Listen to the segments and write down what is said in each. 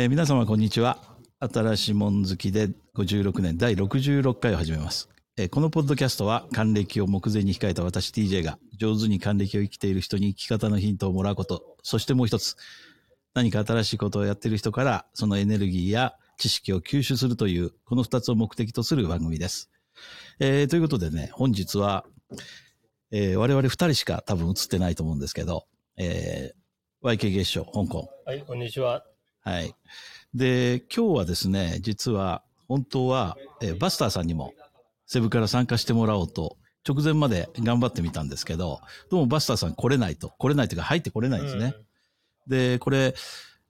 えー皆様こんにちは。新しいもん好きで56年第66回を始めます。えーこのポッドキャストは還暦を目前に控えた私 TJ が上手に還暦を生きている人に生き方のヒントをもらうこと、そしてもう一つ、何か新しいことをやっている人からそのエネルギーや知識を吸収するという、この二つを目的とする番組です。えーということでね、本日は、えー我々二人しか多分映ってないと思うんですけど、えー YK 月賞、香港。はい、こんにちは。はい。で、今日はですね、実は、本当は、えーバスターさんにも、セブから参加してもらおうと、直前まで頑張ってみたんですけど、どうもバスターさん来れないと。来れないというか入ってこれないんですね。で、これ、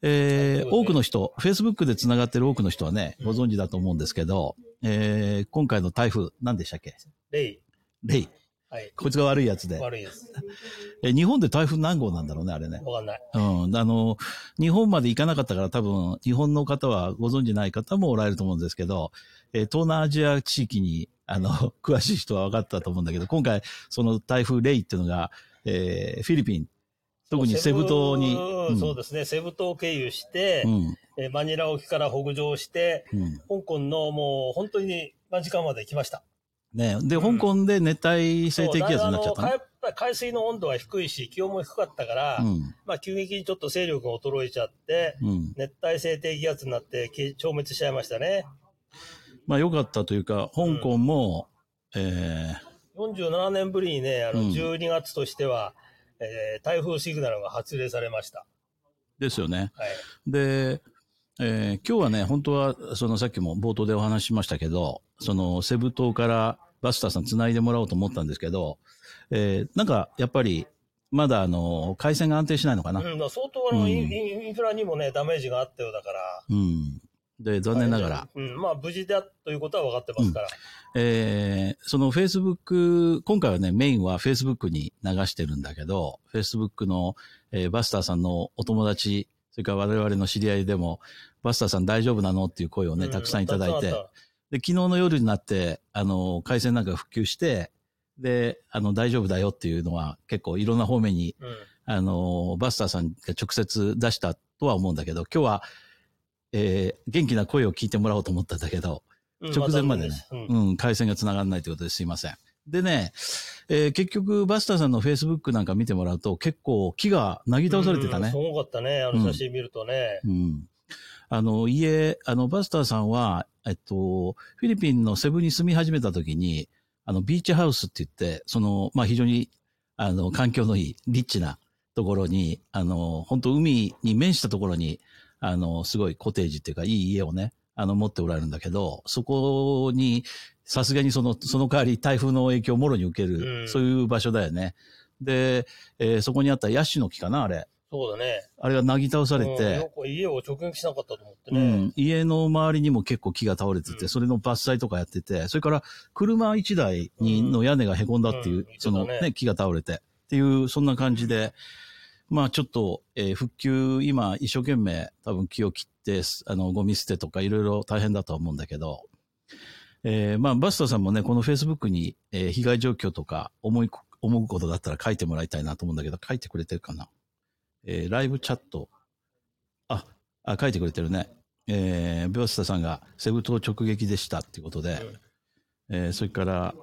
えーね多くの人、Facebook で繋がってる多くの人はね、うんご存知だと思うんですけど、えー今回の台風、何でしたっけ？レイ。レイ。はい。こいつが悪いやつで。悪いです。え日本で台風何号なんだろうね、あれね。わかんない。うん。あの、日本まで行かなかったから多分、日本の方はご存知ない方もおられると思うんですけど、えー東南アジア地域に、あの、詳しい人は分かったと思うんだけど、今回、その台風レイっていうのが、えーフィリピン、特にセブ島に、うんそうですね。セブ島を経由して、うん。えーマニラ沖から北上して、うん。香港のもう本当に間近まで来ました。ねで、うん香港で熱帯性低気圧になっちゃったの？そうだあのやっぱり海水の温度が低いし、気温も低かったから、うん。まあ急激にちょっと勢力が衰えちゃって、うん。熱帯性低気圧になってき消滅しちゃいましたね。まあ良かったというか、香港も、え47年ぶりにね、あのうん12月としては、えー台風シグナルが発令されました。ーですよね。はい。で、えー今日はね、本当は、そのさっきも冒頭でお話ししましたけど、そのセブ島からバスターさん繋いでもらおうと思ったんですけど、えーなんかやっぱり、まだあの、回線が安定しないのかな？うん、相当あの、うんインフラにもね、ダメージがあったようだから。うん。で、残念ながら、うん、まあ無事だということは分かってますから。えーその Facebook、今回はね、メインは Facebook に流してるんだけど、Facebook の、えーバスターさんのお友達、それから我々の知り合いでも、バスターさん大丈夫なの？っていう声をね、うたくさんいただいてたくさんで、昨日の夜になって、あの、回線なんか復旧して、で、あの、大丈夫だよっていうのは結構いろんな方面に、たうんあの、バスターさんが直接出したとは思うんだけど、今日は、えー元気な声を聞いてもらおうと思ったんだけど、うん直前までねうんうん、回線が繋がらないということですいません。でね、えー結局、バスターさんの Facebook なんか見てもらうと、結構木がなぎ倒されてたねうんす。ごかったね、あの写真見るとね。うん。あの、家、あの、バスターさんは、えっと、フィリピンのセブに住み始めた時に、あの、ビーチハウスって言って、その、まあ、非常に、あの、環境のいい、リッチなところに、あの、本当海に面したところに、あの、すごいコテージっていうか、いい家をね、あの、持っておられるんだけど、そこに、さすがにその、その代わり台風の影響をもろに受ける、うんそういう場所だよね。で、えーそこにあったヤシの木かな、あれ。そうだね。あれがなぎ倒されて、うん。家を直撃しなかったと思ってうね。ん、家の周りにも結構木が倒れてて、うん。それの伐採とかやってて、それから車一台にうん。の屋根が凹んだっていう、うん。そのねね、木が倒れて。っていう、そんな感じで、まあちょっと、えー復旧、今一生懸命多分木を切って、あの、ゴミ捨てとかいろいろ大変だとは思うんだけど、えーまあバスターさんもね、この Facebook に、えー被害状況とか思い、思うことだったら書いてもらいたいなと思うんだけど、書いてくれてるかな？えーライブチャット。あ、あ、書いてくれてるね。えー、ビョスタさんがセブ島直撃でしたっていうことで、えーそれから、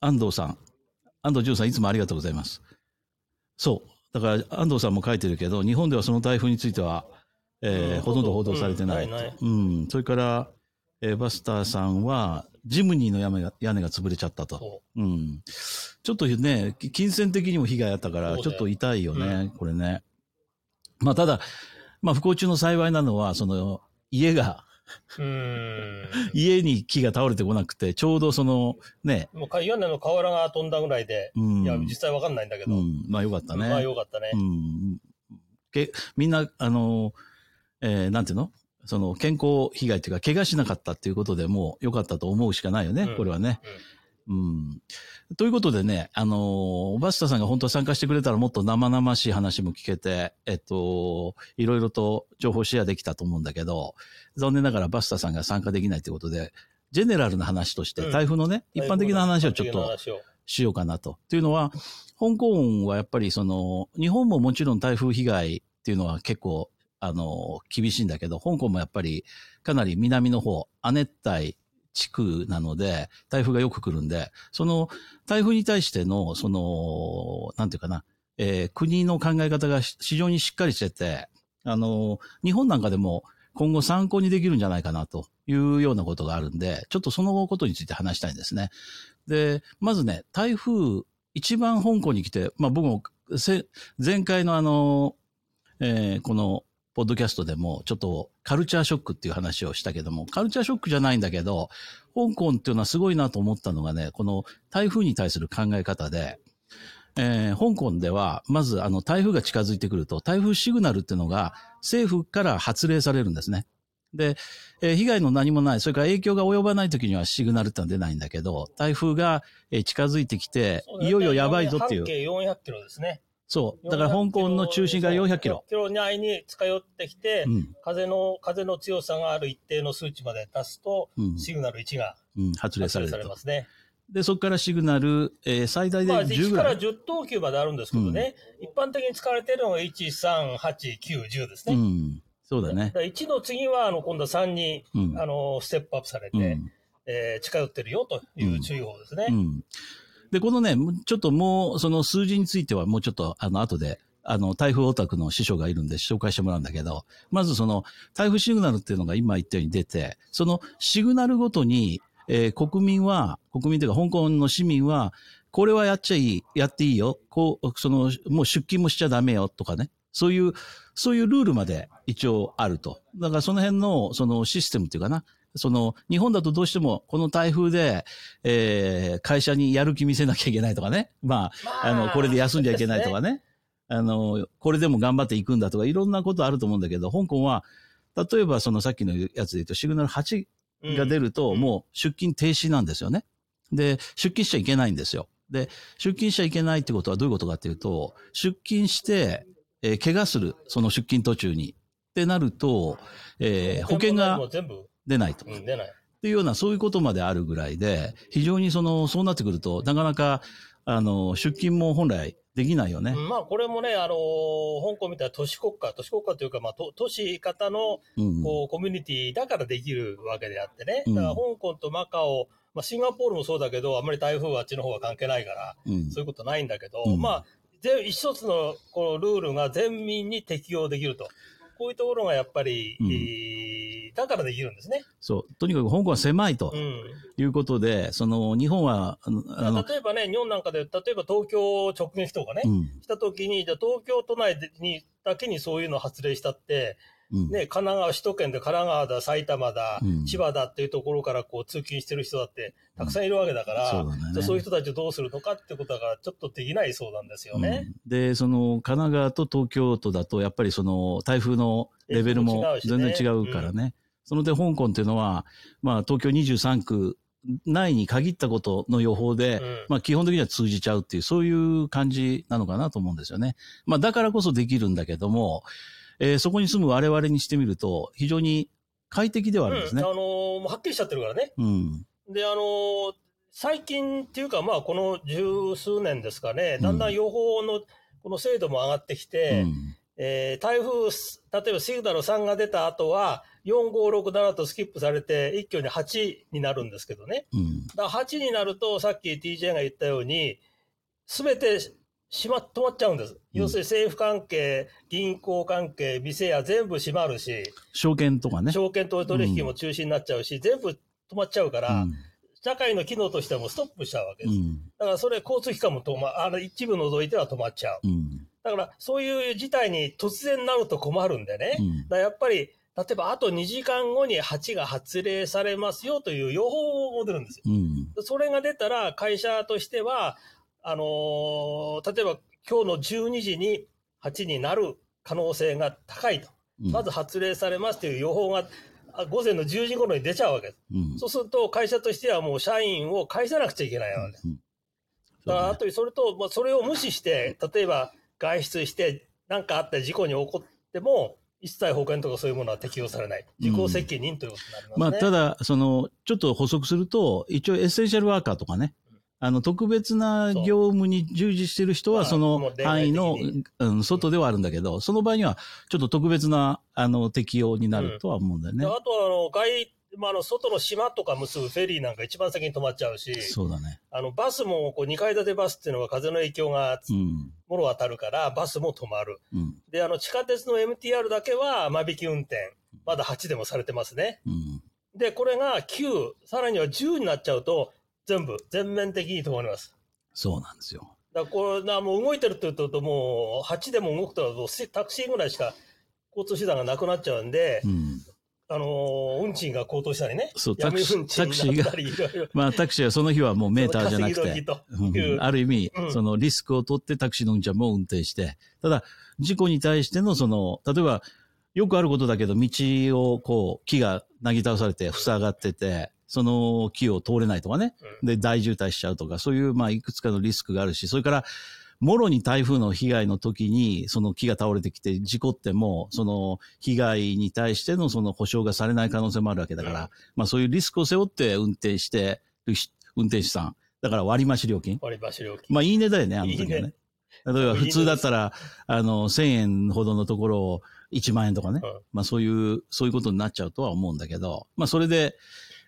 安藤さん。安藤淳さん、いつもありがとうございます。そう。だから、安藤さんも書いてるけど、日本ではその台風については、えーうんほとんど報道されてないと。うんないないうん。それから、えーバスターさんは、ジムニーの屋根が屋根が潰れちゃったと。そうん。ちょっとね、き金銭的にも被害あったから、ちょっと痛いよね、うんこれね。まあ、ただ、まあ、不幸中の幸いなのは、その、家が。家に木が倒れてこなくて、ちょうどその、ね、もうか屋根の瓦が飛んだぐらいで、うん。いや、実際わかんないんだけど。うん、まあよかったね。まあよかったねう。ん。けみんな、あの、えーなんていうの？その健康被害っていうか、怪我しなかったっていうことでもう良かったと思うしかないよね、うんこれはね。うん。ということでね、あのーバスタさんが本当は参加してくれたらもっと生々しい話も聞けて、えっと、いろいろと情報シェアできたと思うんだけど、残念ながらバスタさんが参加できないということで、ジェネラルな話として、うん。台風のね、一般的な話をちょっとしようかなと。というのは、香港はやっぱりその、日本ももちろん台風被害っていうのは結構あの、厳しいんだけど、香港もやっぱりかなり南の方、亜熱帯地区なので、台風がよく来るんで、その台風に対しての、その、なんていうかな、えー国の考え方が非常にしっかりしてて、あの、日本なんかでも今後参考にできるんじゃないかなというようなことがあるんで、ちょっとそのことについて話したいんですね。で、まずね、台風、一番香港に来て、まあ僕も前回のあの、えーこのポッドキャストでもちょっとカルチャーショックっていう話をしたけども、カルチャーショックじゃないんだけど、香港っていうのはすごいなと思ったのがね、この台風に対する考え方で、えー香港では、まずあの台風が近づいてくると、台風シグナルっていうのが政府から発令されるんですね。で、えー被害の何もない、それから影響が及ばない時にはシグナルってのは出ないんだけど、台風がえー近づいてきて、いよいよやばいぞっていう半。径400キロですね。そう。だから香港の中心から400キロ。キロ内に近寄ってきて、うん。風の、風の強さがある一定の数値まで達すと、うん。シグナル1がうん、発令されますね。で、そこからシグナル、えー最大でまあ、10 1からぐらい。10等級まであるんですけどね、一般的に使われているのが1、3、8、9、10ですね。うん。そうだねだ。から1の次は、あの、今度は3に、うん。あの、ステップアップされて、うん。えー近寄ってるよという注意報ですね。うん。で、このね、ちょっともう、その数字についてはもうちょっと、あの、後で、あの、台風オタクの師匠がいるんで紹介してもらうんだけど、まずその、台風シグナルっていうのが今言ったように出て、そのシグナルごとに、えー国民は、国民というか香港の市民は、これはやっちゃいい、やっていいよ、こう、その、もう出勤もしちゃダメよとかね、そういう、そういうルールまで一応あると。だからその辺の、そのシステムっていうかな、その、日本だとどうしても、この台風で、えー会社にやる気見せなきゃいけないとかね。まあ、あの、これで休んじゃいけないとかね。あの、これでも頑張っていくんだとか、いろんなことあると思うんだけど、香港は、例えばそのさっきのやつで言うと、シグナル8うんが出ると、うんもう出勤停止なんですよね。で、出勤しちゃいけないんですよ。で、出勤しちゃいけないってことはどういうことかっていうと、出勤して、えー怪我する、その出勤途中に。ってなると、えー保険が出ないと。うん、出ない。っていうような、そういうことまであるぐらいで、非常にその、そうなってくると、なかなか、あの、出勤も本来できないよね。うんまあ、これもね、あのー香港みたいな都市国家、都市国家というか、まあ、都都市型のうん。こうコミュニティだからできるわけであってね、うんだから香港とマカオ、まあ、シンガポールもそうだけど、あんまり台風はあっちの方が関係ないから、うんそういうことないんだけど、うんまあ、全一つのこのルールが全民に適用できると。こういうところがやっぱり、うんえーだからできるんですね。そう。とにかく香港は狭いとうん。いうことで、その、日本は、あの、例えばね、日本なんかで、例えば東京直撃とかね、うん。したときに、じゃあ東京都内でにだけにそういうのを発令したって、うん。ね、神奈川、首都圏で神奈川だ、埼玉だ、うん千葉だっていうところからこう通勤してる人だってたくさんいるわけだから、そうだねじゃあそういう人たちをどうするのかってことがちょっとできないそうなんですよね。うんで、その、神奈川と東京都だと、やっぱりその、台風のレベルも全然違うからね。その点、香港っていうのは、まあ、東京23区内に限ったことの予報で、うんまあ、基本的には通じちゃうっていう、そういう感じなのかなと思うんですよね。まあ、だからこそできるんだけども、えーそこに住む我々にしてみると、非常に快適ではあるんですねうんあ。のーもうはっきりしちゃってるからね。うん。で、あのー最近っていうか、まあ、この十数年ですかね、だんだん予報のこの精度も上がってきて、うんえー台風す、例えばシグナル3が出た後は、4、5、6、7とスキップされて、一挙に8になるんですけどね。うん。だから8になると、さっき TJ が言ったように、すべてしま、止まっちゃうんです。要するに政府関係、銀行関係、店や全部閉まるし、証券とかね。証券と取引も中止になっちゃうし、全部止まっちゃうから、うん社会の機能としてはもうストップしちゃうわけです。うん。だからそれ、交通機関も止ま、あの、一部除いては止まっちゃう。うん。だから、そういう事態に突然なると困るんでね。うんだやっぱり、例えばあと2時間後に8が発令されますよという予報も出るんですよ。うん。それが出たら、会社としては、あのー例えば今日の12時に8になる可能性が高いと。うんまず発令されますという予報が、あ午前の10時頃に出ちゃうわけです。うん。そうすると、会社としてはもう社員を返さなくちゃいけないわけです。うんだから、あと、それと、まあ、それを無視して、例えば外出して、何かあって事故に起こっても、一切保険とかそういうものは適用されない。自己責任ということになりますね。まあ、ただ、その、ちょっと補足すると、一応エッセンシャルワーカーとかね、あの、特別な業務に従事してる人は、その範囲のうん、外ではあるんだけど、その場合には、ちょっと特別な、あの、適用になるとは思うんだよね。であとはあの外、まあ、あの外の島とか結ぶフェリーなんか一番先に止まっちゃうし、そうだね。あのバスもこう2階建てバスっていうのは風の影響がうん。もろ当たるから、バスも止まる。うん。で、あの地下鉄の MTR だけは間引き運転、まだ8でもされてますね。うん。で、これが9、さらには10になっちゃうと、全部、全面的に止まります。そうなんですよ。だからこれな、もう動いてるって言うと、もう8でも動くと、タクシーぐらいしか交通手段がなくなっちゃうんで、うん。あのー運賃が高騰したりね。そうタクシーだったり、いろいろ。まあ、タクシーはその日はもうメーターじゃなくてうんある意味、うんそのリスクを取ってタクシーの運転も運転して、ただ、事故に対してのその、例えば、よくあることだけど、道をこう、木がなぎ倒されて塞がってて、その木を通れないとかね。で、大渋滞しちゃうとか、そういう、まあ、いくつかのリスクがあるし、それから、もろに台風の被害の時に、その木が倒れてきて事故っても、その被害に対してのその保証がされない可能性もあるわけだから、うんまあそういうリスクを背負って運転してるし運転手さん。だから割増料金。割り箸料金。まあいいねだよね、あの時はね。例えば普通だったら、あの、1000円ほどのところを1万円とかね。うんまあそういう、そういうことになっちゃうとは思うんだけど、まあそれで、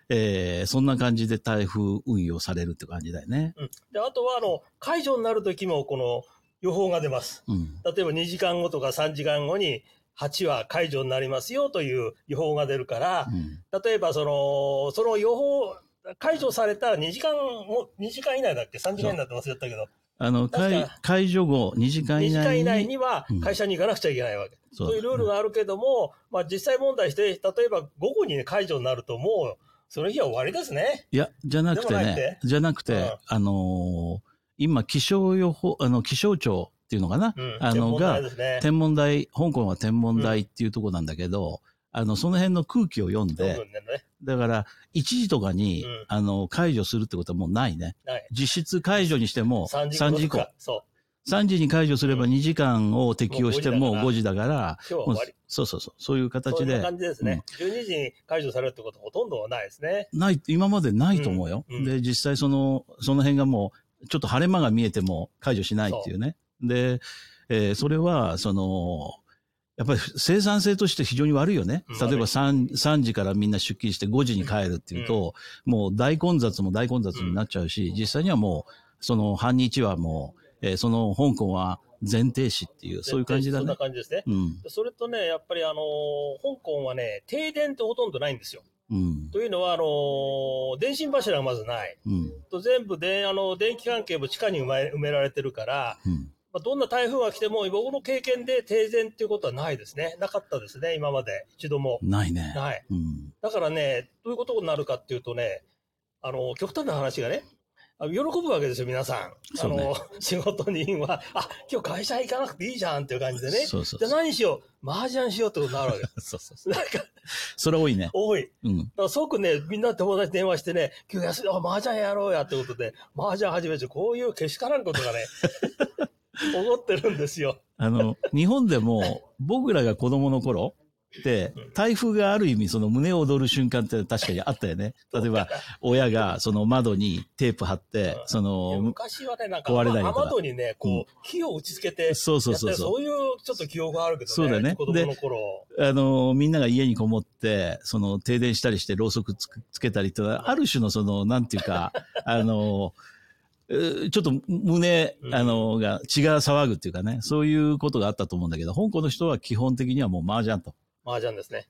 えー、そんな感じで台風運用されるって感じだよね。うんで、あとは、あの、解除になる時も、この予報が出ます。うん。例えば2時間後とか3時間後に、8は解除になりますよという予報が出るから、うん。例えばその、その予報、解除された2時間も、2時間以内だっけ ?3 時間以内だって忘れたけど、あの、解解除後2時間2以時間内に。以内にはうん会社に行かなくちゃいけないわけ。そそういうルールがあるけども、まあ実際問題して、例えば午後にね解除になるともう、その日は終わりですね。いや、じゃなくてねて、じゃなくて、うんあのー今、気象予報、あの、気象庁っていうのかな、うん。あの、が。天文台、香港は天文台っていうところなんだけど、あの、その辺の空気を読んで、ね。だから、1時とかに、うんあの、解除するってことはもうないね。はい。実質解除にしても、3時3時以降3時に解除すればうん2時間を適用してももう5時だから、う。今日は終わり。そうそうそう、そういうそ形でんな、感じですね。12時に解除されるってことはほとんどないですね。ない、今までないと思うよ。うんうんで、実際その、その辺がもう、ちょっと晴れ間が見えても解除しないっていうね。で、えーそれは、その、やっぱり生産性として非常に悪いよね。うん例えば 3, 3時からみんな出勤して5時に帰るっていうと、もう大混雑も大混雑になっちゃうし、実際にはもう、その半日はもう、えーその香港は全停止っていう、そういう感じだそんなね。感じですね。うん。でそれとね、やっぱりあのー香港はね、停電ってほとんどないんですよ。うん。というのは、あのー電信柱がまずない。うん。と全部で、あの、電気関係も地下に埋め埋められてるから、うん。まあ、どんな台風が来ても、僕の経験で停電っていうことはないですね。なかったですね、今まで。一度も。ないね。ない。うん。だからね、どういうことになるかっていうとね、あの、極端な話がね、あ喜ぶわけですよ、皆さん。ねの、仕事人は、あ、今日会社行かなくていいじゃんっていう感じでね。そうそうじゃあ何しよう？麻雀しようってことになるわけ。そうそう。なんか、それ多いね。多い。うん。だから即ね、みんな友達に電話してね、今日休み、あ、麻雀やろうやってことで、麻雀始めて、こういうけしからんことがね、起こってるんですよ。あの、日本でも僕らが子供の頃台風がある意味その胸を躍る瞬間って確かにあったよね。例えば、親がその窓にテープ貼って、その、昔はね、なんか、壊れない雨戸にね、こう、火を打ち付けてそうそうそうそう。いうちょっと記憶があるけどね。そうだよね子供の頃。あの、みんなが家にこもって、その停電したりしてろうそくつくつけたりっていうのは、ある種のその、なんていうか、あの、えーちょっと胸、うんあの、が血が騒ぐっていうかね、そういうことがあったと思うんだけど、香港の人は基本的にはもう麻雀と。麻雀ですね。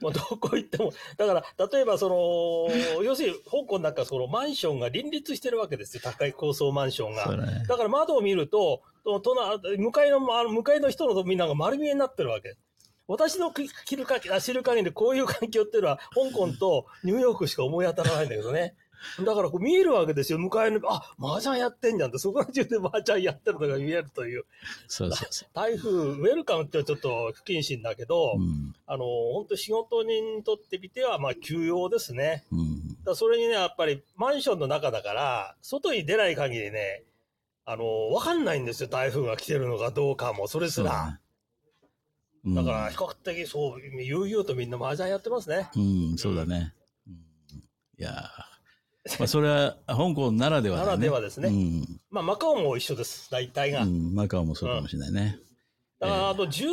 もうどこ行っても、だから、例えばその、要するに、香港なんかそのマンションが林立してるわけですよ。高い高層マンションが。ね。だから窓を見ると、と隣向かいの、あの向かいの人のみんなが丸見えになってるわけ。私のき着るかあ知る限りこういう環境っていうのは、香港とニューヨークしか思い当たらないんだけどね。だからこう見えるわけですよ。向かいの、あ、麻雀やってんじゃんって、そこら中で麻雀やってるのが見えるという。そうそうそ台風、ウェルカムってちょっと不謹慎だけど、う。うん。あの、本当仕事人にとってみては、まあ、休養ですね。うん。だそれにね、やっぱりマンションの中だから、外に出ない限りね、あの、わかんないんですよ。台風が来てるのかどうかも、それすら。ね。だから、比較的そう、悠々とみんな麻雀やってますね。うん、うん、そうだね。うん、いやーまあ、それは香港ならではだね。ならではですねうん。まあ、マカオも一緒です、大体が。うん、マカオもそうかもしれないね。だから、あと10、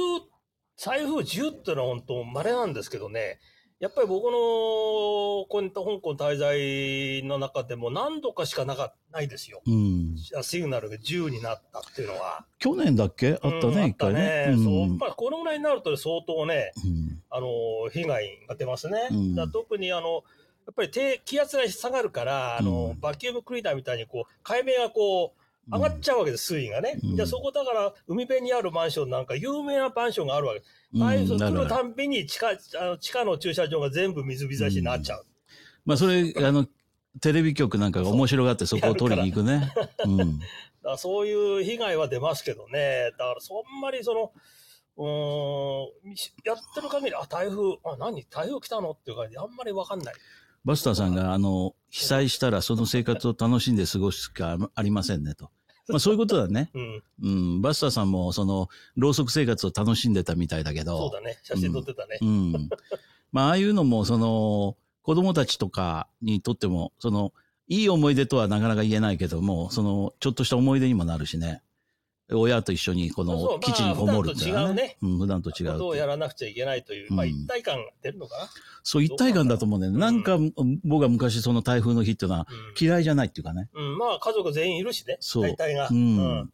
台風10っていうのは本当稀なんですけどね、やっぱり僕のこういった香港滞在の中でも何度かしかなかないですよ。うん。シグナルが10になったっていうのは。去年だっけ？あったうんね、一回ね。そうう。やっん。ぱりこのぐらいになると相当ね、うんあの、被害が出ますね。特にあの、やっぱり低気圧が下がるから、あの、うんバキュームクリーナーみたいにこう、海面がこう、上がっちゃうわけです、水位がね。うんじゃあそこだから、海辺にあるマンションなんか有名なマンションがあるわけです。うん台風来なるたんびに地下、あの地下の駐車場が全部水浸しになっちゃう。まあ、それ、あの、テレビ局なんかが面白がってそこを取りに行くね。うそういう被害は出ますけどね。だからそんまりその、うーん、やってる限り、あ、台風、あ、何？台風来たの？っていう感じであんまりわかんない。バスターさんが、あの、被災したらその生活を楽しんで過ごすしかありませんねと。まあそういうことだね。うん。うん。バスターさんもその、ろうそく生活を楽しんでたみたいだけど。そうだね。写真撮ってたね。うん。まあああいうのも、その、子供たちとかにとっても、その、いい思い出とはなかなか言えないけども、その、ちょっとした思い出にもなるしね。親と一緒にこの基地にこもるっていうのはまあ普段と違うねうん、普段と違うことをやらなくちゃいけないという、まあうん一体感が出るのかな。そう、一体感だと思うね。なんか、僕は昔その台風の日っていうのは嫌いじゃないっていうかね。うん。うん、まあ家族全員いるしね。そう大体が。うん。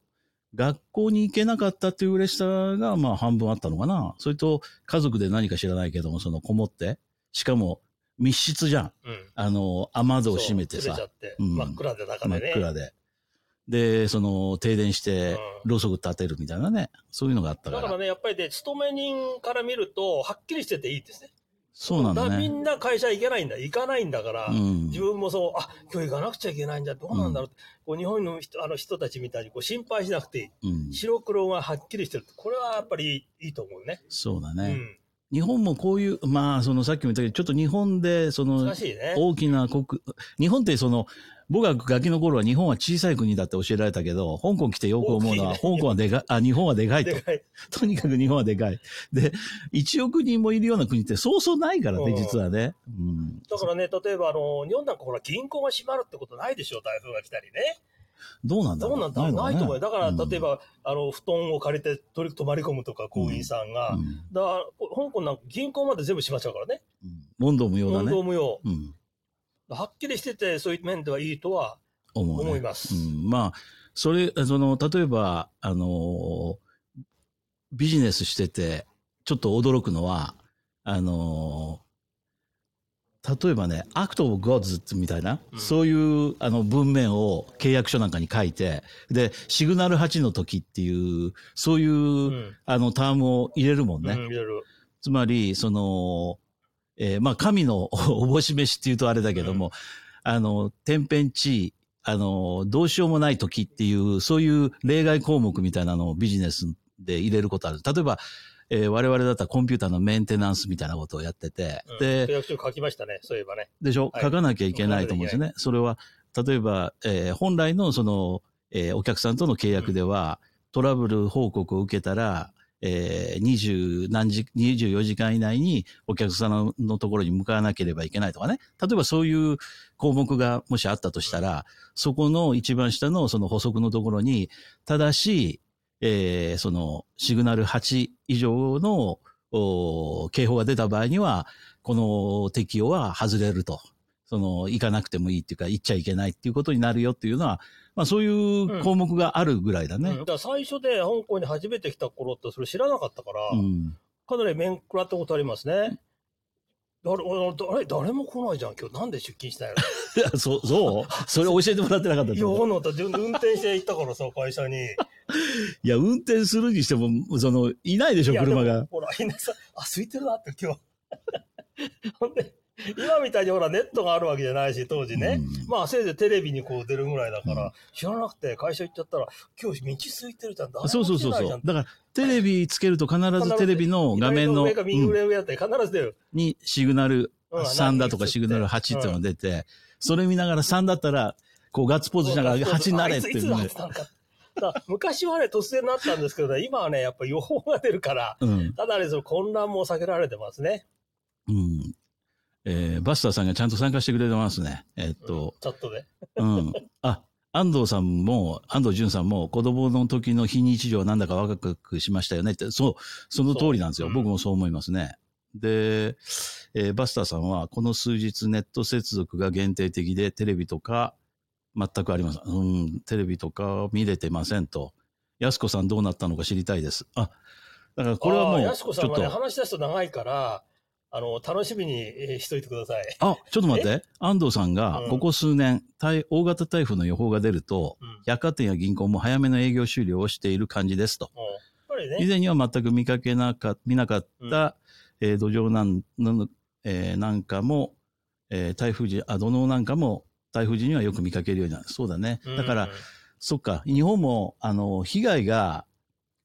学校に行けなかったっていう嬉しさが、まあ半分あったのかな。それと、家族で何か知らないけども、そのこもって、しかも密室じゃん。うん。あの、雨戸を閉めてさそうて、うん真っ暗で中真でね。っ暗で。で、その、停電して、うんろうそく立てるみたいなね。そういうのがあったか。だかららね、やっぱりね、勤め人から見ると、はっきりしてていいですね。そうなんだからみね。んな会社行けないんだ。行かないんだから、うん。自分もそう、あ、今日行かなくちゃいけないんだ。どうなんだろうって、こう日本の人あの人たちみたいにこう心配しなくていい。うん。白黒がはっきりしてる。これはやっぱりいいと思うね。そうだね。うん。日本もこういう、まあ、そのさっきも言ったけど、ちょっと日本で、その。大きな国、日本ってその、僕がガキの頃は日本は小さい国だって教えられたけど、香港来てよく思うのは、香港はでかい、あ、日本はでかいとい。とにかく日本はでかい。で、1億人もいるような国ってそうそうないからね、うん実はね。うん。だからね、例えばあの、日本なんかほら、銀行が閉まるってことないでしょ、台風が来たりね。どうなんだろそうなんだ、ないのかねと思うよ。だから、うん例えば、あの、布団を借りて取り泊まり込むとか、行員さんが。うんだから、香港なんか銀行まで全部閉まっちゃうからね。うん問答無用だ問答ね。無用。うん。はっきりしてて、そういう面ではいいとは思う、ね。思います。うん。まあ、それ、その、例えば、あのービジネスしてて、ちょっと驚くのは、あのー例えばね、 Act of Gods みたいな、うんそういうあの文面を契約書なんかに書いて、で、シグナル8の時っていう、そういう、うん。あのタームを入れるもんね。うん、いろいろ。つまり、その、えーまあ、神のおぼし飯っていうとあれだけども、あの、天変地異、あの、どうしようもない時っていう、そういう例外項目みたいなのをビジネスで入れることある。例えば、えー我々だったらコンピューターのメンテナンスみたいなことをやってて、うん契で、約書書きましたね、そういえばね。でしょ、はい書かなきゃいけないと思うんですよね。それは、例えば、えー本来のその、えーお客さんとの契約では、トラブル報告を受けたら、えー、20何時、24時間以内にお客さんのところに向かわなければいけないとかね。例えばそういう項目がもしあったとしたら、そこの一番下のその補足のところに、ただし、えーそのシグナル8以上の警報が出た場合には、この適用は外れると。その、行かなくてもいいっていうか、行っちゃいけないっていうことになるよっていうのは、まあそういう項目があるぐらいだね。うん、だから最初で香港に初めて来た頃ってそれ知らなかったから、うん。かなり面食らったことありますね。誰誰誰も来ないじゃん、今日。なんで出勤したんやろ。いや、そう、そう？それ教えてもらってなかったっていや、ほんの運転して行ったからさ、会社に。いや、運転するにしても、その、いないでしょ、車が。ほら、みんなさ、あ、空いてるなって今日。ほんで、今みたいにほら、ネットがあるわけじゃないし、当時ね。うんまあ、せいぜいテレビにこう出るぐらいだから、うん知らなくて会社行っちゃったら、今日道空いてるじゃん。誰もそうそうそう。そうだから、テレビつけると必ずテレビの画面の、左上か右うん上上だって必ず出る。にシグナルうん3だとか何シグナル8っていうのが出て、それ見ながら3だったら、こうガッツポーズしながら8になれってあいう昔はね、突然なったんですけどね、今はね、やっぱ予報が出るから、うん。ただね、その混乱も避けられてますね。うん。えーバスターさんがちゃんと参加してくれてますね。えーっと、チャットで。うん。あ、安藤さんも、安藤淳さんも、子供の時の非日常はなんだか若くしましたよねって、そう、その通りなんですよ。僕もそう思いますね。で、えーバスターさんは、この数日ネット接続が限定的で、テレビとか全くありません。うん、テレビとか見れてませんと。安子さんどうなったのか知りたいです。あ、だからこれはもう、ちょっすこさんがね、と、話し出すと長いから、あの、楽しみにえーしといてください。あ、ちょっと待って。安藤さんがう、んここ数年、台大型台風の予報が出ると、うん。も百貨店や銀行も早めの営業終了をしている感じですと。うやっぱり以ね、前には全く見かけなか、見なかった、えー土壌なんの、えーなんかも、えー台風時、あ、土のうなんかも、台風時にはよく見かけるようになる。そうだね。だから、うんそっか、日本も、あの、被害が、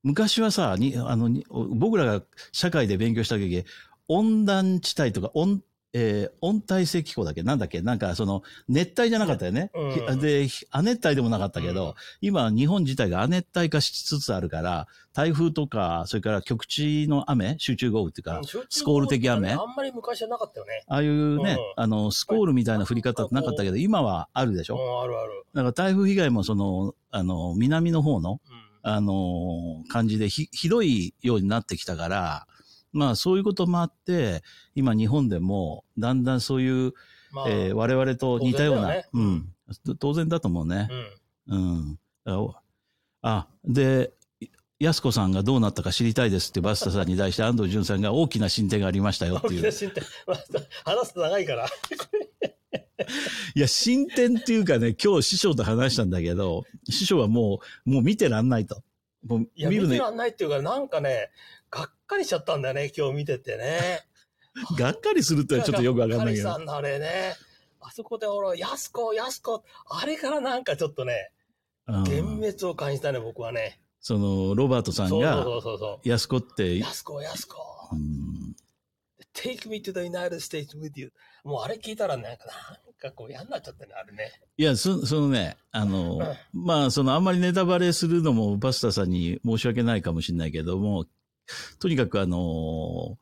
昔はさ、に、あの、に僕らが社会で勉強した時、温暖地帯とか、温、えー温帯性気候だっけ？なんだっけ？なんか、その、熱帯じゃなかったよね。うん。ひで、ひ亜熱帯でもなかったけど、うん。今、日本自体が亜熱帯化しつつあるから、台風とか、それから局地の雨、集中豪雨っていうか、うんスコール的雨？あんまり昔はなかったよね。ああいうね、うん。あの、スコールみたいな降り方ってなかったけど、今はあるでしょ、うん、あるある。だから台風被害もその、あの、南の方の、うん。あの感じでひ、ひどいようになってきたから、まあそういうこともあって、今日本でもだんだんそういう、まあ、えー我々と似たような、当然だよねうん、当然だと思うね。うん。うん。あ、あで、安子さんがどうなったか知りたいですってバスタさんに対して安藤淳さんが大きな進展がありましたよっていう。大きな進展。まあ話すと長いから。いや、進展っていうかね、今日師匠と話したんだけど、師匠はもう、もう見てらんないと。もう見るの見てらんないっていうか、なんかね、かりしちゃったんだよね、今日見ててね。がっかりするってちょっとよくわかんないけどがっかりさ。んのあれね。あそこで俺、やすこ、やすこ、あれからなんかちょっとね、うん幻滅を感じたね、僕はね。その、ロバートさんが、そうそうそう。安子って、やすこ、やすこ。うん Take me to the United States with you. もうあれ聞いたらなんか、なんかこう嫌になっちゃったね、あれね。いや、そそのね、あの、まあ、その、あんまりネタバレするのもバスターさんに申し訳ないかもしれないけども、とにかくあの、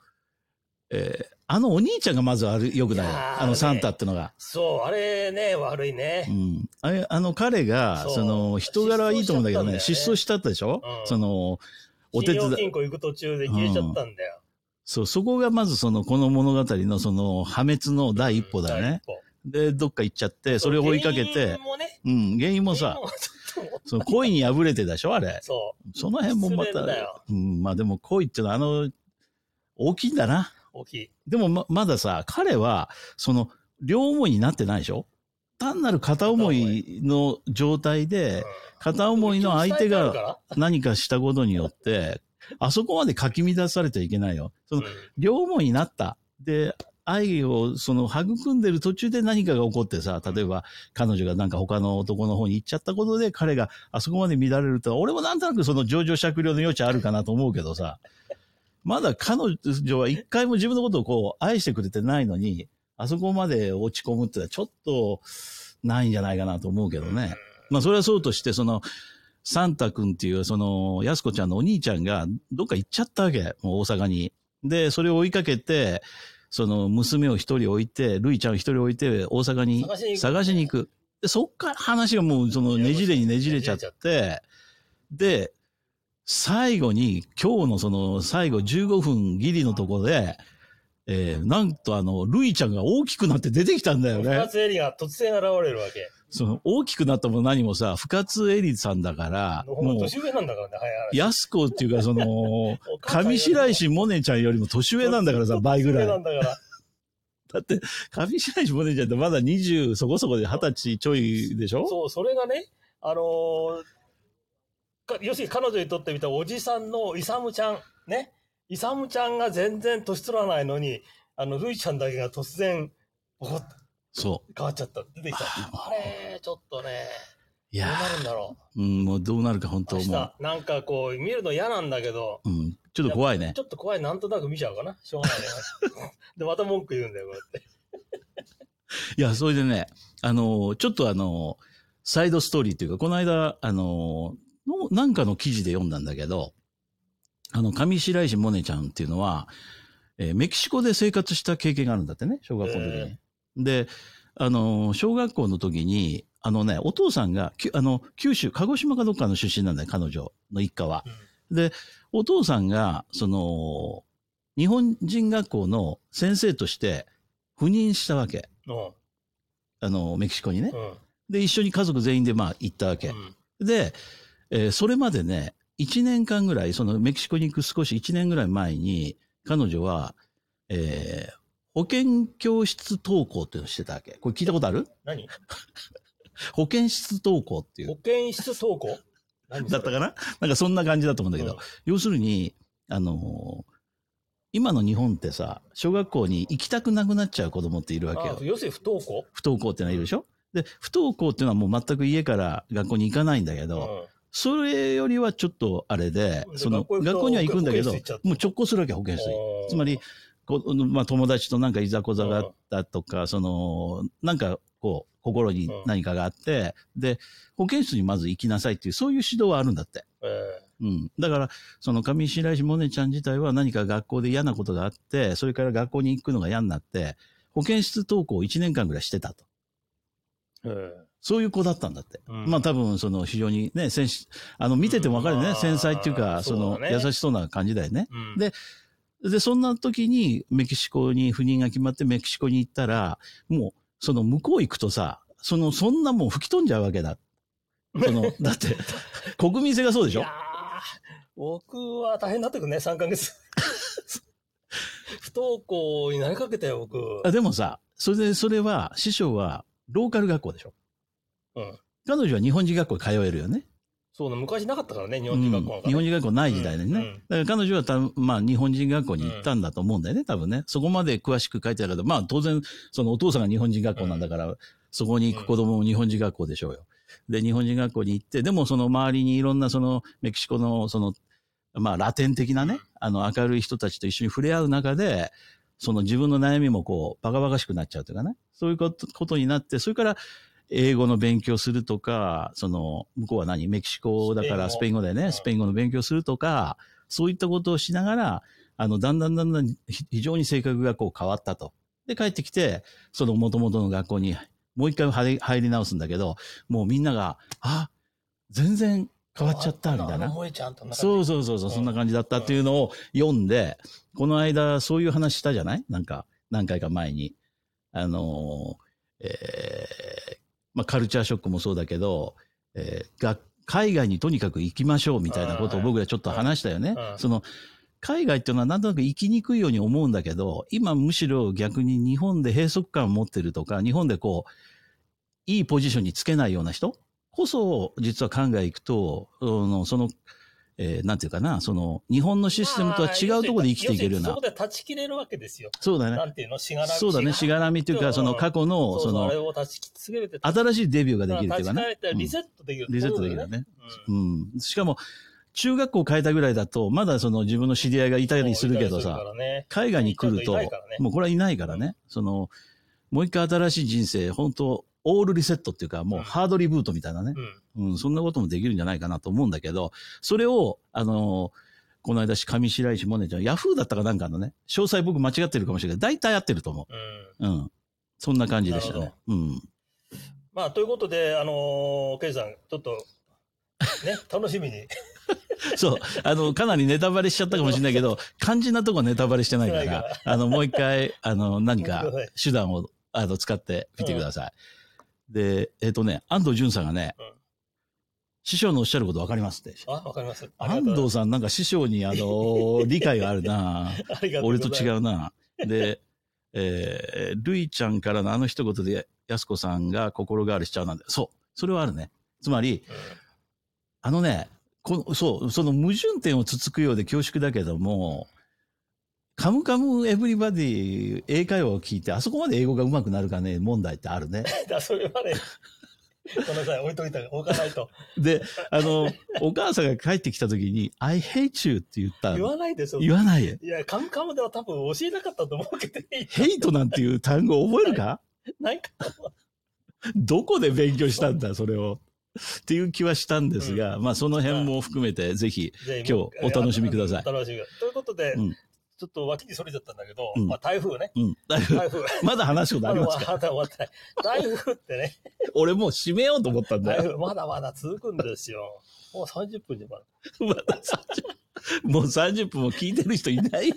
えーあのお兄ちゃんがまずある、よくないあのサンタってのが。そう、あれね、悪いねう。ん。あれ、あの彼が、その、人柄はいいと思うんだけどね、失失踪踪しちゃったでしょ、うんその、お手伝い、金庫行く途中で消えちゃったんだよ。そう、そこがまずその、この物語のその、破滅の第一歩だよね。第一歩で、どっか行っちゃって、それを追いかけ原てね、うん、原因もさ その恋に破れてたでしょあれ。そその辺もまたうん、まあでも恋ってのはあの、大きいんだな。う、大きい。でもま、まださ、彼は、その、両思いになってないでしょ？単なる片思いの状態で、片思いの相手がが、何かしたことによって、あそこまでかき乱されちゃいけないよ。その、両思いになった。で、愛を、その、育んでる途中で何かが起こってさ、例えば、彼女がなんか他の男の方に行っちゃったことで、彼があそこまで乱れると、俺もなんとなくその情状酌量の余地あるかなと思うけどさ、まだ彼女は一回も自分のことをこう、愛してくれてないのに、あそこまで落ち込むってのはちょっと、ないんじゃないかなと思うけどね。まあ、それはそうとして、その、サンタ君っていう、その、安子ちゃんのお兄ちゃんが、どっか行っちゃったわけ。もう大阪に。で、それを追いかけて、その、娘を一人置いて、るいちゃんを一人置いて、大阪に探しに行く。で、そっから話がもう、その、ねじれにねじれちゃって、で、最後に、今日のその、最後15分ギリのところで、えー、なんとあの、るいちゃんが大きくなって出てきたんだよね。二つエリが突然現れるわけ。その、大きくなったも何もさ、深津絵里さんだから、もう年上なんだからね。安子っていうか、その、上白石萌音ちゃんよりも年上なんだからさ、倍ぐらい。だ。って、上白石萌音ちゃんってまだ20そこそこで20歳ちょいでしょ？そう、それがね、あのーか要するに彼女にとってみたおじさんのイサムちゃん、ね。イサムちゃんが全然年取らないのに、あの、ルイちゃんだけが突然、ボコッとそ変わっちゃった。出てきた。あれ、ちょっとね、う。いやどうなるんだろー、うん、もうどうなるか本う。当も明日、なんかこう、見るの嫌なんだけど、う、うん、ちょっと怖いねち。ょっと怖い、なんとなく見ちゃうかな。しょうがないね。で、また文句言うんだよ、こうやって。いや、それでね、あのー、ちょっとあのー、サイドストーリーっていうか、この間、あのー、のなんかの記事で読んだんだけど、あの、上白石萌音ちゃんっていうのは、えーメキシコで生活した経験があるんだってね、小学校の時に。へで、あのー、小学校の時に、あのね、お父さんが、あの、九州、鹿児島かどっかの出身なんだよ、彼女の一家は。で、お父さんが、その、日本人学校の先生として赴任したわけ。うん。あの、メキシコにね。うん。で、一緒に家族全員でまあ行ったわけ。うん。で、えーそれまでね、1年間ぐらい、そのメキシコに行く少し1年ぐらい前に、彼女は、えー保健教室登校っていうのをしてたわけ。これ聞いたことある？何？保健室登校っていう。保。健室登校？だったかな？なんかそんな感じだと思うんだけど、うん。要するに、あのー今の日本ってさ、小学校に行きたくなくなっちゃう子供っているわけよ。あ。要するに不登校？不登校ってのはいるでしょ？で、不登校っていうのはもう全く家から学校に行かないんだけど、それよりはちょっとあれで、でその学校には行くんだけど、もう直行するわけ、保健室に。つまり、こうまあ、友達となんかいざこざがあったとか、その、なんかこう、心に何かがあって、で、保健室にまず行きなさいっていう、そういう指導はあるんだって。えうん。だから、その上白石萌音ちゃん自体は何か学校で嫌なことがあって、それから学校に行くのが嫌になって、保健室登校を1年間ぐらいしてたと。ええそういう子だったんだって。うんまあ多分、その非常にね、あの、見ててもわかるよね。うん繊細っていうか、その、優しそうな感じだよね。うんでで、そんな時にメキシコに赴任が決まってメキシコに行ったら、もう、その向こう行くとさ、その、そんなもん吹き飛んじゃうわけだ。その、だって、国民性がそうでしょ？いやー僕は大変だったけどね、3ヶ月。不登校になりかけたよ、僕。あでもさ、それで、それは、師匠は、ローカル学校でしょ？うん。彼女は日本人学校に通えるよね。そうね、昔なかったからね、日日本人学校なんかね日本人学校ない時代でね。うんうんだから彼女はたまあ日本人学校に行ったんだと思うんだよね、多分ね。そこまで詳しく書いてあるけど、まあ当然、そのお父さんが日本人学校なんだから、そこに行く子供も日本人学校でしょうよ。で、日本人学校に行って、でもその周りにいろんなそのメキシコのその、まあラテン的なね、あの明るい人たちと一緒に触れ合う中で、その自分の悩みもこう、バカバカしくなっちゃうというかね。そういうことことになって、それから英語の勉強するとか、その、向こうは何？メキシコだからススペイン語うんペイン語でね、スペイン語の勉強するとか、そういったことをしながら、あの、だんだんだんだんひ非常に性格がこう変わったと。で、帰ってきて、その元々の学校にもう一回入り入り直すんだけど、もうみんなが、あ、全然変わっちゃった、みたいな。そうそうそうそう、うんそんな感じだったっていうのを読んで、この間そういう話したじゃない？なんか、何回か前に。あのー、えーまあカルチャーショックもそうだけど、えーが海外にとにかく行きましょうみたいなことを僕らちょっと話したよねう。んその、海外っていうのはなんとなく生きにくいように思うんだけど、今むしろ逆に日本で閉塞感を持ってるとか、日本でこう、いいポジションにつけないような人こそ、実は海外行くと、あのその、えーなんていうかな、その、日本のシステムとは違うところで生きていけるようなそこで断ち切れるわけですよ。そうだね。なんていうのしがらみ。そうだね。しがらみというか、その過去の、その、新しいデビューができるっていうかね。リセットできる、うんリセットできるよね。うんうん。しかも、中学校変えたぐらいだと、まだその自分の知り合いがいたりするけどさ海外に来るともうこれはいないからね。その、もう一回新しい人生、本当オールリセットっていうか、もうハードリブートみたいなね。うん。うん、そんなこともできるんじゃないかなと思うんだけど、それを、あのこの間、上白石萌音ちゃん、ヤフーだったかなんかのね、詳細僕間違ってるかもしれないけど、大体合ってると思うん。う。うん。そんな感じでしたね。うん。まあ、ということで、あのー、ケイさん、ちょっと、ね、楽しみに。そう。あの、かなりネタバレしちゃったかもしれないけど、肝心なとこはネタバレしてないから、あの、もう一回、あの、何か手段を、あの、使ってみてください。で、えっ、とね、安藤淳さんがね、うん師匠のおっしゃることわかりますって。あ、わかります。安藤さんなんか師匠に、あの、理解があるなありがとう俺と。違うな。で、えー、るいちゃんからのあの一言で、やすこさんが心変わりしちゃうなんて、そう。それはあるね。つまり、あのね、このそう、その矛盾点をつつくようで恐縮だけども、カムカムエブリバディ英会話を聞いて、あそこまで英語が上手くなるかね、問題ってあるね。う んだそれはね、ごめんなさい、置いといた、置かないと。で、あの、お母さんが帰ってきた時に、I hate you って言った言の。わないでしょ。言わないよ。いや、カムカムでは多分教えなかったと思うけど、ヘイトなんていう単語覚えるか？なんか、どこで勉強したんだ、それを。っていう気はしたんですが、まあその辺も含めて、ぜひ、今日お楽しみくださいお楽しみということで、うんちょっと脇にそれちゃったんだけど、うんまあ台風ね。うん。だいぶ台風。まだ話すことありますか？まだ終わってない。台風ってね、俺もう閉めようと思ったんだよ。台風まだまだ続くんですよ。もう30分でまだ。まだ30もう30分も聞いてる人いないよ。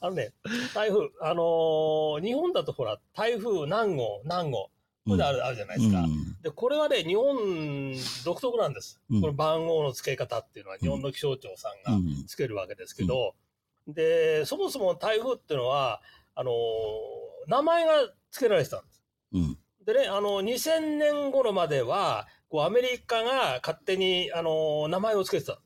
あのね、台風、あのー日本だとほら、台風何号、何号、これである,、あるじゃないですか。うんで、これはね、日本独特なんです。うんこの番号の付け方っていうのは日本の気象庁さんがうんつけるわけですけど、で、そもそも台風っていうのは、あのー名前が付けられてたんです。うん。でね、あの、2000年頃までは、こう、アメリカが勝手に、あの、名前を付けてた。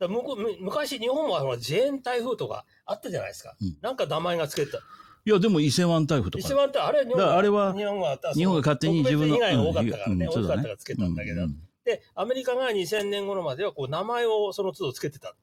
だむむ昔、日本はほらジェーン台風とかあったじゃないですか。うんなんか名前が付けてた。いや、でも伊勢湾台風とか。一番って、あれ、日本だからあれは日本が、日本が勝手に自分の。被害が多かったからね、うん多かったから付けたんだけど。うんで、アメリカが2000年頃までは、こう、名前をその都度付けてた。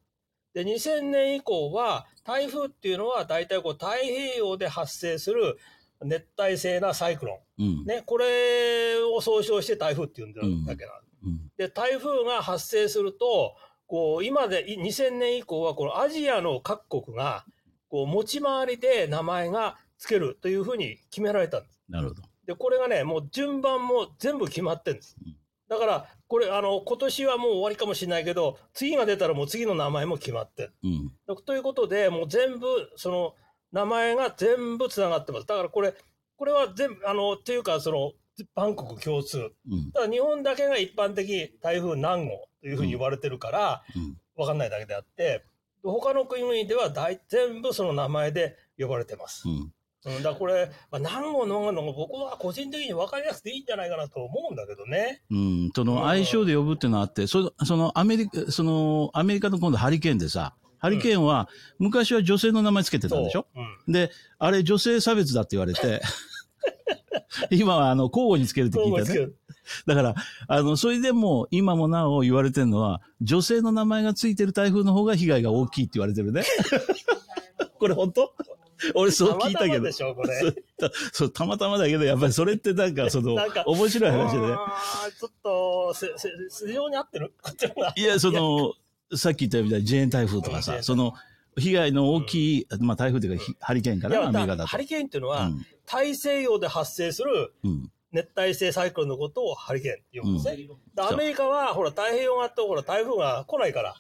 で、2000年以降は、台風っていうのは、大体こう、太平洋で発生する熱帯性なサイクロン。うん。ね、これを総称して台風って呼んでるだけなんうん。で、台風が発生すると、こう、今で、い2000年以降は、このアジアの各国が、こう、持ち回りで名前が付けるというふうに決められたんです。なるほど。で、これがね、もう順番も全部決まってるんですうん。だから、これ、あの、今年はもう終わりかもしれないけど、次が出たらもう次の名前も決まってる。うん。ということで、もう全部、その、名前が全部つながってます。だからこれ、これは全部、あの、っていうか、その、万国共通。うん。ただ日本だけが一般的台風何号というふうに言われてるから、うん。わかんないだけであって、他の国々では大全部その名前で呼ばれてます。うん。うん、だこれ、まあ、何号何号の号僕は個人的に分かりやすくていいんじゃないかなと思うんだけどね。うん。その相性で呼ぶっていうのがあって、その、そのアメリカ、そのアメリカの今度ハリケーンでさ、ハリケーンは昔は女性の名前つけてたんでしょ？そう。うん。で、あれ女性差別だって言われて、今はあの交互につけるって聞いてね。だから、あの、それでも今もなお言われてるのは、女性の名前がついてる台風の方が被害が大きいって言われてるね。これ本当？俺そう聞いたけどたまたまで。しょ、これ。そうたまたまだけど、やっぱりそれってなんか、その 面白い話でね。ちょっと、せ、せ、市場に合ってる？いや、その、さっき言ったみたいにジェーン台風とかさ、うんその、被害の大きい、まあ台風というか、ひハリケーンかな、アメリカだとハ。リケーンっていうのは、うん大西洋で発生するうん。熱帯性サイクロンのことをハリケーンって呼ぶんですね。うアメリカは、ほら、太平洋側って、ほら、台風が来ないから。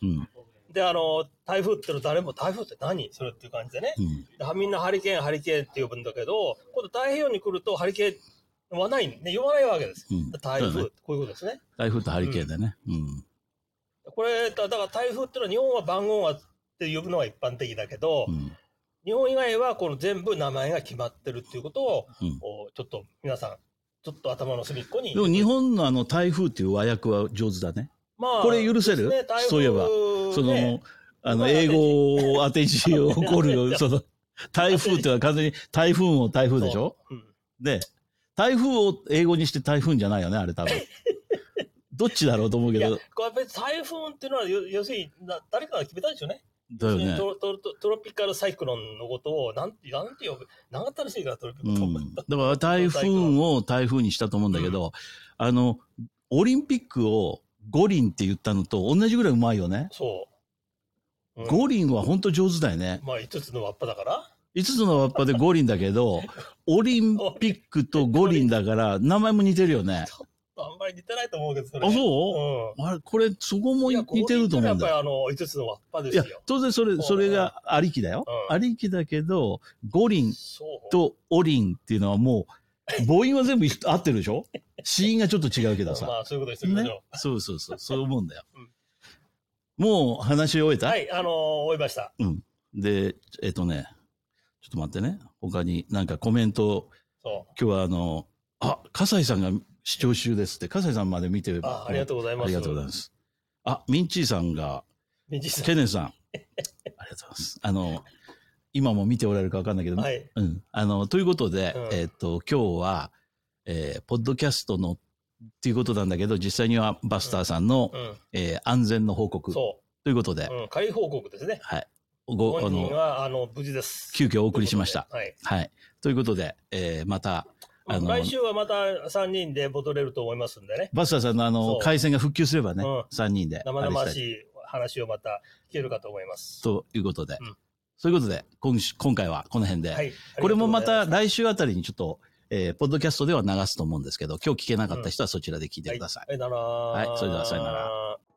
うん。で、あの、台風っての誰も、台風って何それっていう感じでね。うん。でみんなハリケーン、ハリケーンって呼ぶんだけど、今度太平洋に来るとハリケーンはない、ね、呼ばないわけです。うん台風、ねこういうことですね。台風とハリケーンでね。うん。これ、だだから台風ってのは日本は番号はって呼ぶのが一般的だけど、うん。日本以外はこの全部名前が決まってるっていうことを、ちょっと皆さん、ちょっと頭の隅っこに。でも日本のあの台風っていう和訳は上手だね。まこれ許せる？ねそういえばその、ねあの、まあ英語 を当て字起こるよ。その、台風っては完全に台風を台風でしょ？そううんで、台風を英語にして台風じゃないよね、あれ多分。どっちだろうと思うけいや、ど。これ別に台風っていうのは、よ要するにな誰かが決めたんでしょうね。だよね。トロトロトロピカルサイクロンのことを、なんて、なんて呼ぶ、長ったらしいから、トロピカル。うん。だから台風を台風にしたと思うんだけど、あの、オリンピックを五輪って言ったのと同じぐらいうまいよね。そう。うん五輪は本当上手だよね。まあ、5つの輪っぱだから。5つの輪っぱで五輪だけど、オリンピックと五輪だから、名前も似てるよね。あんまり似てないと思うけど、それ。あ、そう？うん。あれ、これ、そこもいや似てると思うんだよ。やっぱりあの、5つの輪っぱでいやすよ。、当然それ、それがありきだよ。うんありきだけど、五輪。とオリンっていうのはもう、母音は全部合ってるでしょ？子音がちょっと違うけどさ。まあ、そういうことにしてみましね？ょ。そうそうそう、そう思うんだようん。もう話し終えう。た、はい、あのー終えました。で、えっとね、ちょっと待ってね。他になんかコメント、そ今日はあの、あ、笠井さんが視聴中ですって、笠井さんまで見てう。あ、ありがとうございます。ありがとうございます。あ、ミンチーさんが、ミンチさんケネンさん、ありがとうございます。あの、今も見ておられるかわかんないけど、はい。うん。あの、ということで、うんえっ、と、今日は、えーポッドキャストのっていうことなんだけど、実際にはバスターさんの、うん。えー安全の報告そということで、う。うん。仮報告ですね。はい。ご、あ本人の、は、あの、無事です。急遽お送りしました。はい。はい。ということで、えーまた、あの、来週はまた3人で戻れると思いますんでね。バスターさんのあの回線が復旧すればね、うん3人で。生々しい話をまた聞けるかと思います。ということで、うんそういうことで、今週、今回はこの辺で。はい。これもまた来週あたりにちょっと、えーポッドキャストでは流すと思うんですけど、今日聞けなかった人はそちらで聞いてください。ございましたさよなら。はいそれではさよなら。